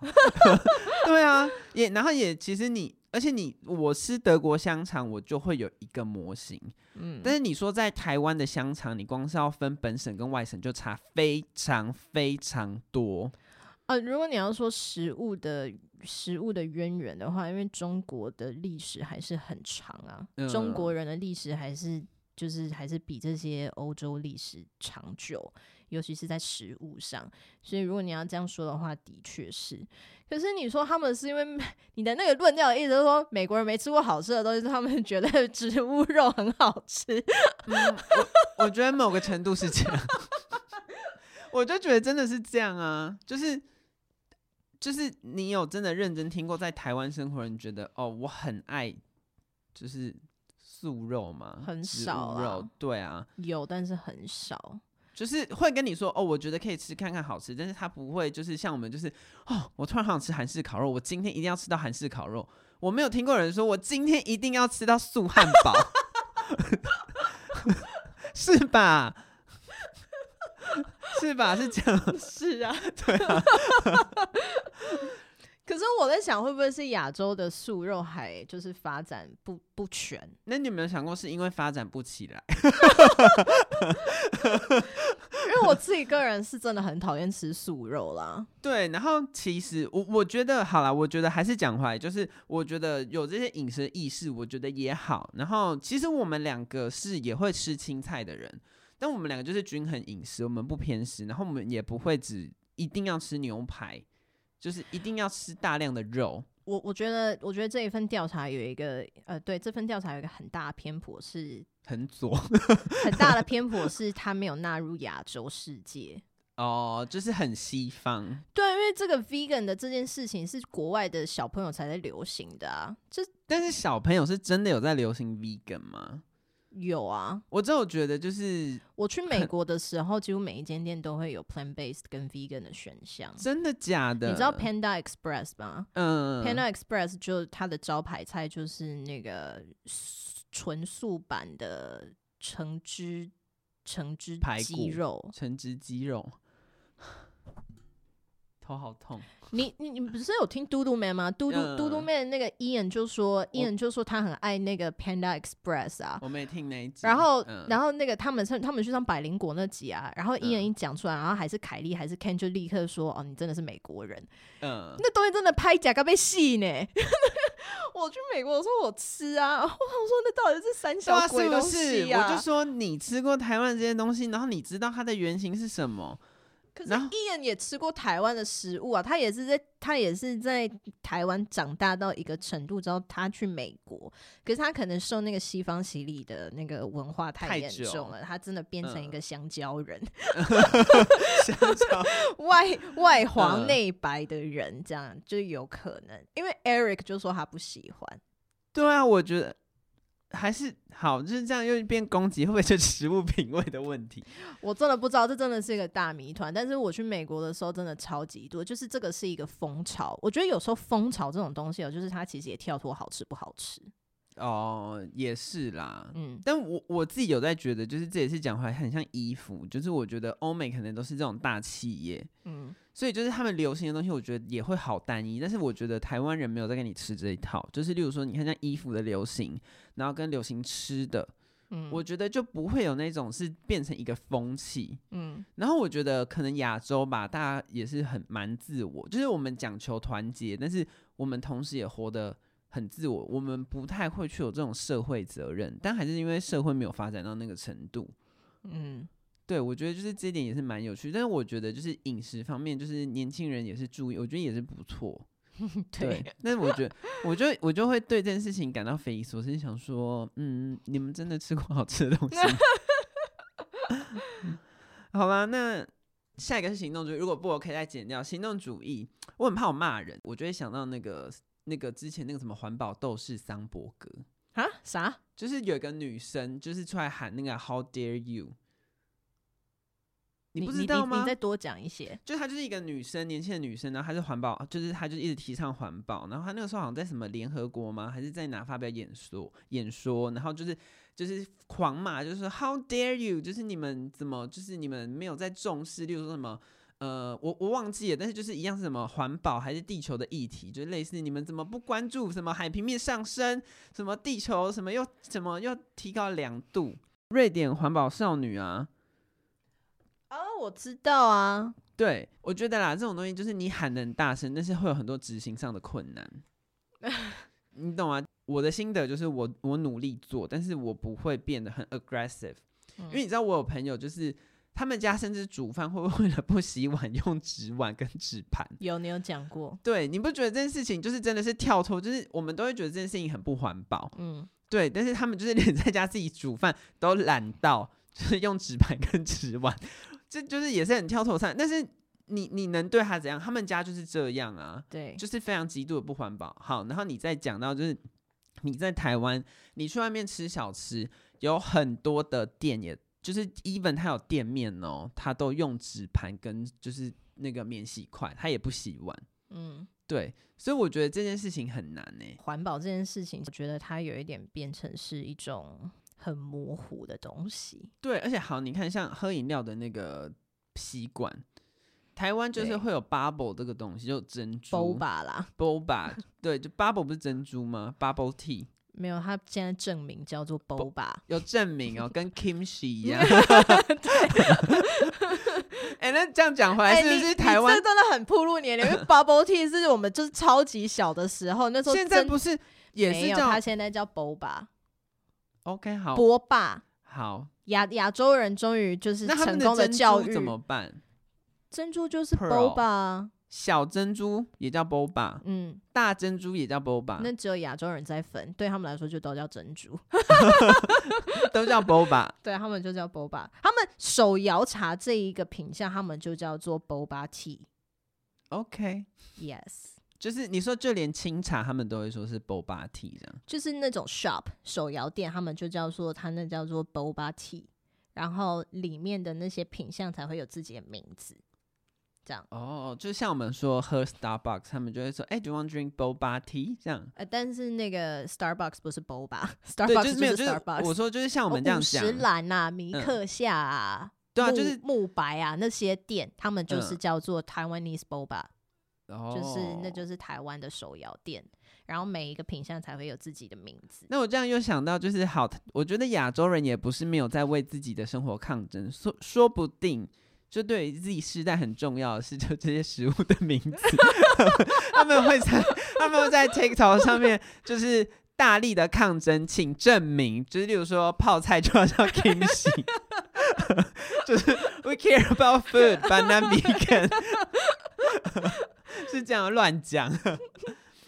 <laughs> 对啊，也然后也其实你，而且你我吃德国香肠，我就会有一个模型，嗯，但是你说在台湾的香肠，你光是要分本省跟外省就差非常非常多。呃，如果你要说食物的食物的渊源的话，因为中国的历史还是很长啊，嗯、中国人的历史还是就是还是比这些欧洲历史长久，尤其是在食物上。所以如果你要这样说的话，的确是。可是你说他们是因为你的那个论调的意思是说美国人没吃过好吃的东西，他们觉得植物肉很好吃。嗯、我我觉得某个程度是这样，<laughs> 我就觉得真的是这样啊，就是。就是你有真的认真听过在台湾生活人觉得哦，我很爱就是素肉吗？很少肉，对啊，有但是很少。就是会跟你说哦，我觉得可以吃看看好吃，但是他不会就是像我们就是哦，我突然好想吃韩式烤肉，我今天一定要吃到韩式烤肉。我没有听过人说我今天一定要吃到素汉堡，<laughs> 是吧？是吧？是这样。<laughs> 是啊，<laughs> 对啊。<laughs> 可是我在想，会不会是亚洲的素肉还就是发展不不全？那你有没有想过，是因为发展不起来？因为我自己个人是真的很讨厌吃素肉啦。对，然后其实我我觉得好啦，我觉得还是讲回来，就是我觉得有这些饮食意识，我觉得也好。然后其实我们两个是也会吃青菜的人。但我们两个就是均衡饮食，我们不偏食，然后我们也不会只一定要吃牛排，就是一定要吃大量的肉。我我觉得，我觉得这一份调查有一个呃，对，这份调查有一个很大的偏颇，是很左，很大的 <laughs> 偏颇是它没有纳入亚洲世界。哦，就是很西方。对，因为这个 vegan 的这件事情是国外的小朋友才在流行的啊。就但是小朋友是真的有在流行 vegan 吗？有啊，我只有觉得就是我去美国的时候，几乎每一间店都会有 plant based 跟 vegan 的选项。真的假的？你知道 Panda Express 吗？嗯，Panda Express 就它的招牌菜就是那个纯素版的橙汁橙汁鸡肉，橙汁鸡肉，头好痛。你你你不是有听嘟嘟 man 吗？嘟嘟嘟嘟 man 那个 Ian 就说，Ian 就说他很爱那个 Panda Express 啊。我没听那一集。然后、嗯、然后那个他们上他们去上百灵果那集啊，然后 Ian 一讲出来，然后还是凯莉还是 Ken 就立刻说，哦，你真的是美国人。嗯。那东西真的拍假个被戏呢。<laughs> 我去美国的时候我吃啊，我想说那到底是三小鬼东西啊？我就说你吃过台湾这些东西，然后你知道它的原型是什么？可是，Ian 也吃过台湾的食物啊，他也是在他也是在台湾长大到一个程度之后，他去美国，可是他可能受那个西方洗礼的那个文化太严重了，他真的变成一个香蕉人，嗯、<laughs> 香蕉。<laughs> 外外黄内白的人，这样就有可能，因为 Eric 就说他不喜欢。对啊，我觉得还是好，就是这样又变攻击，会不会是食物品味的问题？<laughs> 我真的不知道，这真的是一个大谜团。但是我去美国的时候，真的超级多，就是这个是一个风潮。我觉得有时候风潮这种东西哦，就是它其实也跳脱好吃不好吃。哦，也是啦，嗯，但我我自己有在觉得，就是这也是讲回来很像衣服，就是我觉得欧美可能都是这种大企业，嗯。所以就是他们流行的东西，我觉得也会好单一。但是我觉得台湾人没有在跟你吃这一套。就是例如说，你看像衣服的流行，然后跟流行吃的，嗯，我觉得就不会有那种是变成一个风气，嗯。然后我觉得可能亚洲吧，大家也是很蛮自我，就是我们讲求团结，但是我们同时也活得很自我。我们不太会去有这种社会责任，但还是因为社会没有发展到那个程度，嗯。对，我觉得就是这一点也是蛮有趣，但是我觉得就是饮食方面，就是年轻人也是注意，我觉得也是不错。<laughs> 对，<laughs> 但是我觉得，我就我就会对这件事情感到匪夷所思，想说，嗯，你们真的吃过好吃的东西？<laughs> 好吧，那下一个是行动主义，如果不，我可以再剪掉。行动主义，我很怕我骂人，我就会想到那个那个之前那个什么环保斗士桑伯格啊，啥？就是有一个女生，就是出来喊那个 “How dare you”。你不知道吗？你，你，你再多讲一些。就她就是一个女生，年轻的女生，然后她是环保，就是她就一直提倡环保。然后她那个时候好像在什么联合国吗？还是在哪发表演说？演说，然后就是就是狂骂，就是说 How dare you！就是你们怎么，就是你们没有在重视，例如说什么呃，我我忘记了，但是就是一样是什么环保还是地球的议题，就是类似你们怎么不关注什么海平面上升，什么地球什么又怎么又提高两度？瑞典环保少女啊。哦，我知道啊。对，我觉得啦，这种东西就是你喊的很大声，但是会有很多执行上的困难。<laughs> 你懂吗？我的心得就是我我努力做，但是我不会变得很 aggressive，嗯，因为你知道我有朋友就是他们家甚至煮饭会为了不洗碗 <laughs> 用纸碗跟纸盘。有，你有讲过。对，你不觉得这件事情就是真的是跳脱，就是我们都会觉得这件事情很不环保。嗯，<laughs> 对，但是他们就是连在家自己煮饭都懒到，就是用纸盘跟纸碗。这就是也是很挑头菜，但是你你能对他怎样？他们家就是这样啊，对，就是非常极度的不环保。好，然后你再讲到就是你在台湾，你去外面吃小吃，有很多的店，也就是 even 他有店面哦，他都用纸盘跟就是那个免洗筷，他也不洗碗。嗯，对，所以我觉得这件事情很难呢。环保这件事情，我觉得它有一点变成是一种。很模糊的东西，对，而且好，你看像喝饮料的那个吸管，台湾就是会有 bubble 这个东西，就珍珠 boba 啦，boba，对，就 bubble 不是珍珠吗？bubble tea 没有，他现在证明叫做 boba，有证明哦，跟 kimchi 一样。<laughs> 哎、欸，那这样讲回来，是不是台湾、欸、真的很铺露年龄？因为 bubble tea 是我们就是超级小的时候，那时候现在不是也是叫他现在叫 boba。OK，好，波霸，好，亚亚洲人终于就是成功的教育，怎么办？珍珠就是波霸，小珍珠也叫 boba，，嗯，大珍珠也叫 boba，那只有亚洲人在分，对他们来说就都叫珍珠，<laughs> 都叫 boba，对他们就叫 boba，他们手摇茶这一个品相，他们就叫做 Boba Tea，OK，Yes。就是你说，就连清茶他们都会说是 Boba Tea 这样，就是那种 shop 手摇店，他们就叫做他那叫做 Boba Tea，然后里面的那些品相才会有自己的名字，这样。哦，就像我们说喝 Starbucks，他们就会说，哎、欸、，Do you want drink Boba Tea？这样。呃，但是那个 Starbucks 不是 Boba，Starbucks <laughs> 就是没有，就是 Starbucks。我说就是像我们这样讲，十兰啊，米克夏啊，嗯、对啊，就是慕白啊那些店，他们就是叫做 Taiwanese Boba。就是，那就是台湾的手摇店，然后每一个品相才会有自己的名字。那我这样又想到，就是好，我觉得亚洲人也不是没有在为自己的生活抗争，说说不定就对自己世代很重要的是，就这些食物的名字，<laughs> 他们会在他们会在 TikTok 上面就是大力的抗争，请证明，就是例如说泡菜就要叫 Kimchi，<laughs> 就是 We care about food，but not vegan。<laughs> 是这样乱讲，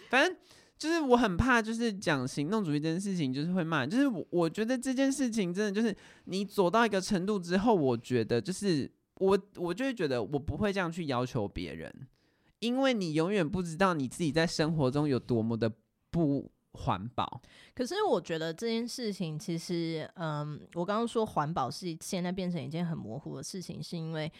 反正就是我很怕，就是讲行动主义这件事情，就是会骂。就是我我觉得这件事情真的就是你走到一个程度之后，我觉得就是我我就会觉得我不会这样去要求别人，因为你永远不知道你自己在生活中有多么的不环保。可是我觉得这件事情其实，嗯，我刚刚说环保是现在变成一件很模糊的事情，是因为。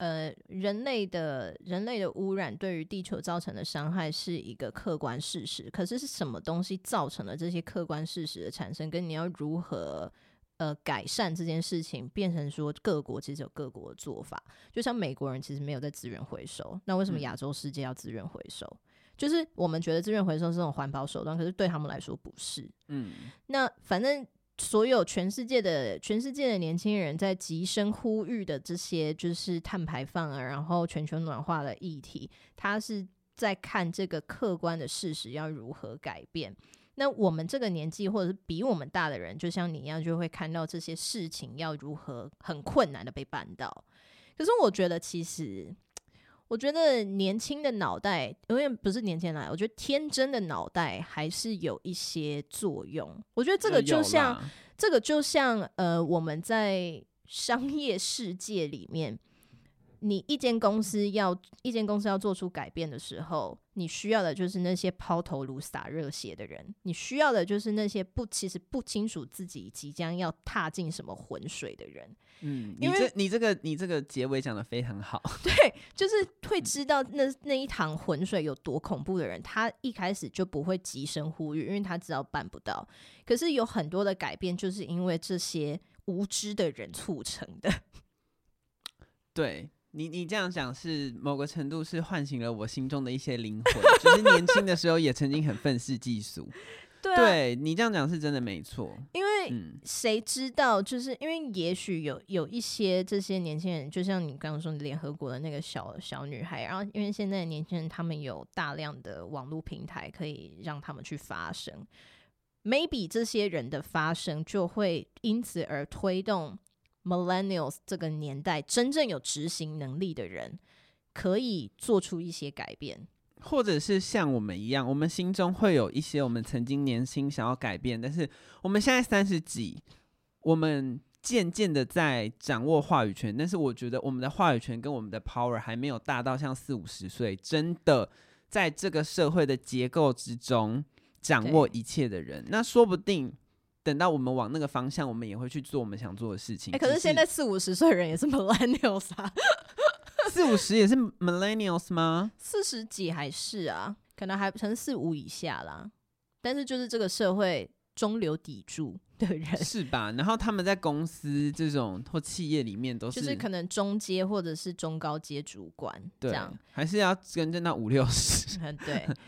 呃，人类的人类的污染对于地球造成的伤害是一个客观事实，可是是什么东西造成了这些客观事实的产生？跟你要如何呃改善这件事情，变成说各国其实有各国的做法。就像美国人其实没有在资源回收，那为什么亚洲世界要资源回收？嗯、就是我们觉得资源回收是种环保手段，可是对他们来说不是。嗯，那反正。所有全世界的全世界的年轻人在急声呼吁的这些，就是碳排放啊，然后全球暖化的议题，他是在看这个客观的事实要如何改变。那我们这个年纪或者是比我们大的人，就像你一样，就会看到这些事情要如何很困难的被办到。可是我觉得其实。我觉得年轻的脑袋，永远不是年轻人，我觉得天真的脑袋还是有一些作用。我觉得这个就像，这个就像，呃，我们在商业世界里面。你一间公司要一间公司要做出改变的时候，你需要的就是那些抛头颅洒热血的人，你需要的就是那些不其实不清楚自己即将要踏进什么浑水的人。嗯，你这你这个你这个结尾讲的非常好。<laughs> 对，就是会知道那那一趟浑水有多恐怖的人，他一开始就不会急声呼吁，因为他知道办不到。可是有很多的改变，就是因为这些无知的人促成的。<laughs> 对。你你这样讲是某个程度是唤醒了我心中的一些灵魂，就是年轻的时候也曾经很愤世嫉俗。<laughs> 对啊，对你这样讲是真的没错。因为谁知道，就是因为也许有有一些这些年轻人，就像你刚刚说联合国的那个小小女孩，然后因为现在的年轻人他们有大量的网络平台可以让他们去发声，maybe 这些人的发声就会因此而推动。Millennials 这个年代真正有执行能力的人，可以做出一些改变，或者是像我们一样，我们心中会有一些我们曾经年轻想要改变，但是我们现在三十几，我们渐渐的在掌握话语权，但是我觉得我们的话语权跟我们的 power 还没有大到像四五十岁真的在这个社会的结构之中掌握一切的人，那说不定。等到我们往那个方向，我们也会去做我们想做的事情。哎、欸，可是现在四五十岁的人也是 <laughs> millennials 啊，<laughs> 四五十也是 millennials 吗？四十几还是啊？可能还成四五以下啦。但是就是这个社会中流砥柱的人是吧？然后他们在公司这种或企业里面都是，就是可能中阶或者是中高阶主管，对，这样还是要跟着那五六十。对。<laughs>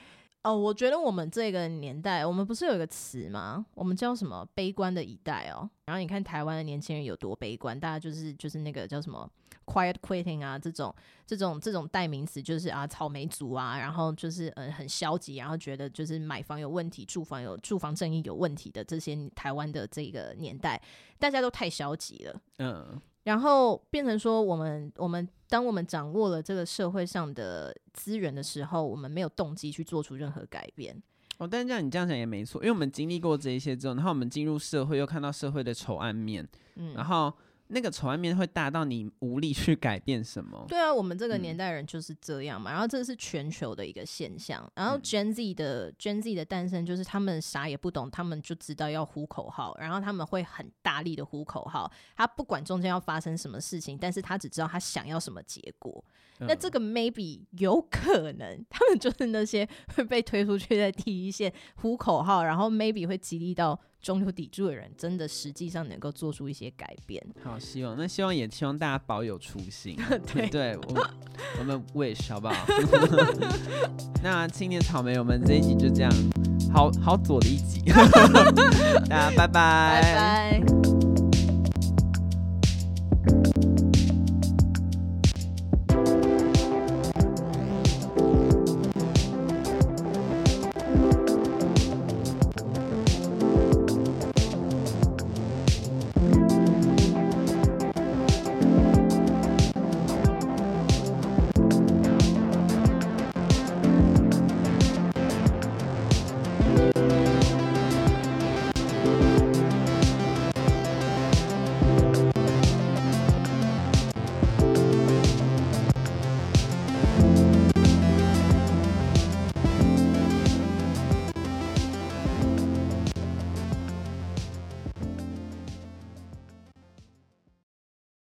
哦，我觉得我们这个年代，我们不是有一个词吗？我们叫什么“悲观的一代”哦。然后你看台湾的年轻人有多悲观，大家就是就是那个叫什么 “quiet quitting” 啊，这种这种这种代名词，就是啊草莓族啊，然后就是呃很消极，然后觉得就是买房有问题，住房有住房正义有问题的这些台湾的这个年代，大家都太消极了。嗯。然后变成说，我们我们当我们掌握了这个社会上的资源的时候，我们没有动机去做出任何改变。哦，但是这样你这样讲也没错，因为我们经历过这一些之后，然后我们进入社会，又看到社会的丑暗面，嗯，然后。那个丑面会大到你无力去改变什么？对啊，我们这个年代人就是这样嘛。嗯、然后这是全球的一个现象。然后 Gen Z 的、嗯、Gen Z 的诞生，就是他们啥也不懂，他们就知道要呼口号，然后他们会很大力的呼口号。他不管中间要发生什么事情，但是他只知道他想要什么结果。嗯、那这个 maybe 有可能，他们就是那些会 <laughs> 被推出去在第一线呼口号，然后 maybe 会激励到。中流砥柱的人，真的实际上能够做出一些改变。<laughs> 好，希望那希望也希望大家保有初心。<laughs> 对，对我，<laughs> 我们 wish 好不好？那青年草莓，我们这一集就这样，好好左的一集。大家拜拜。拜拜。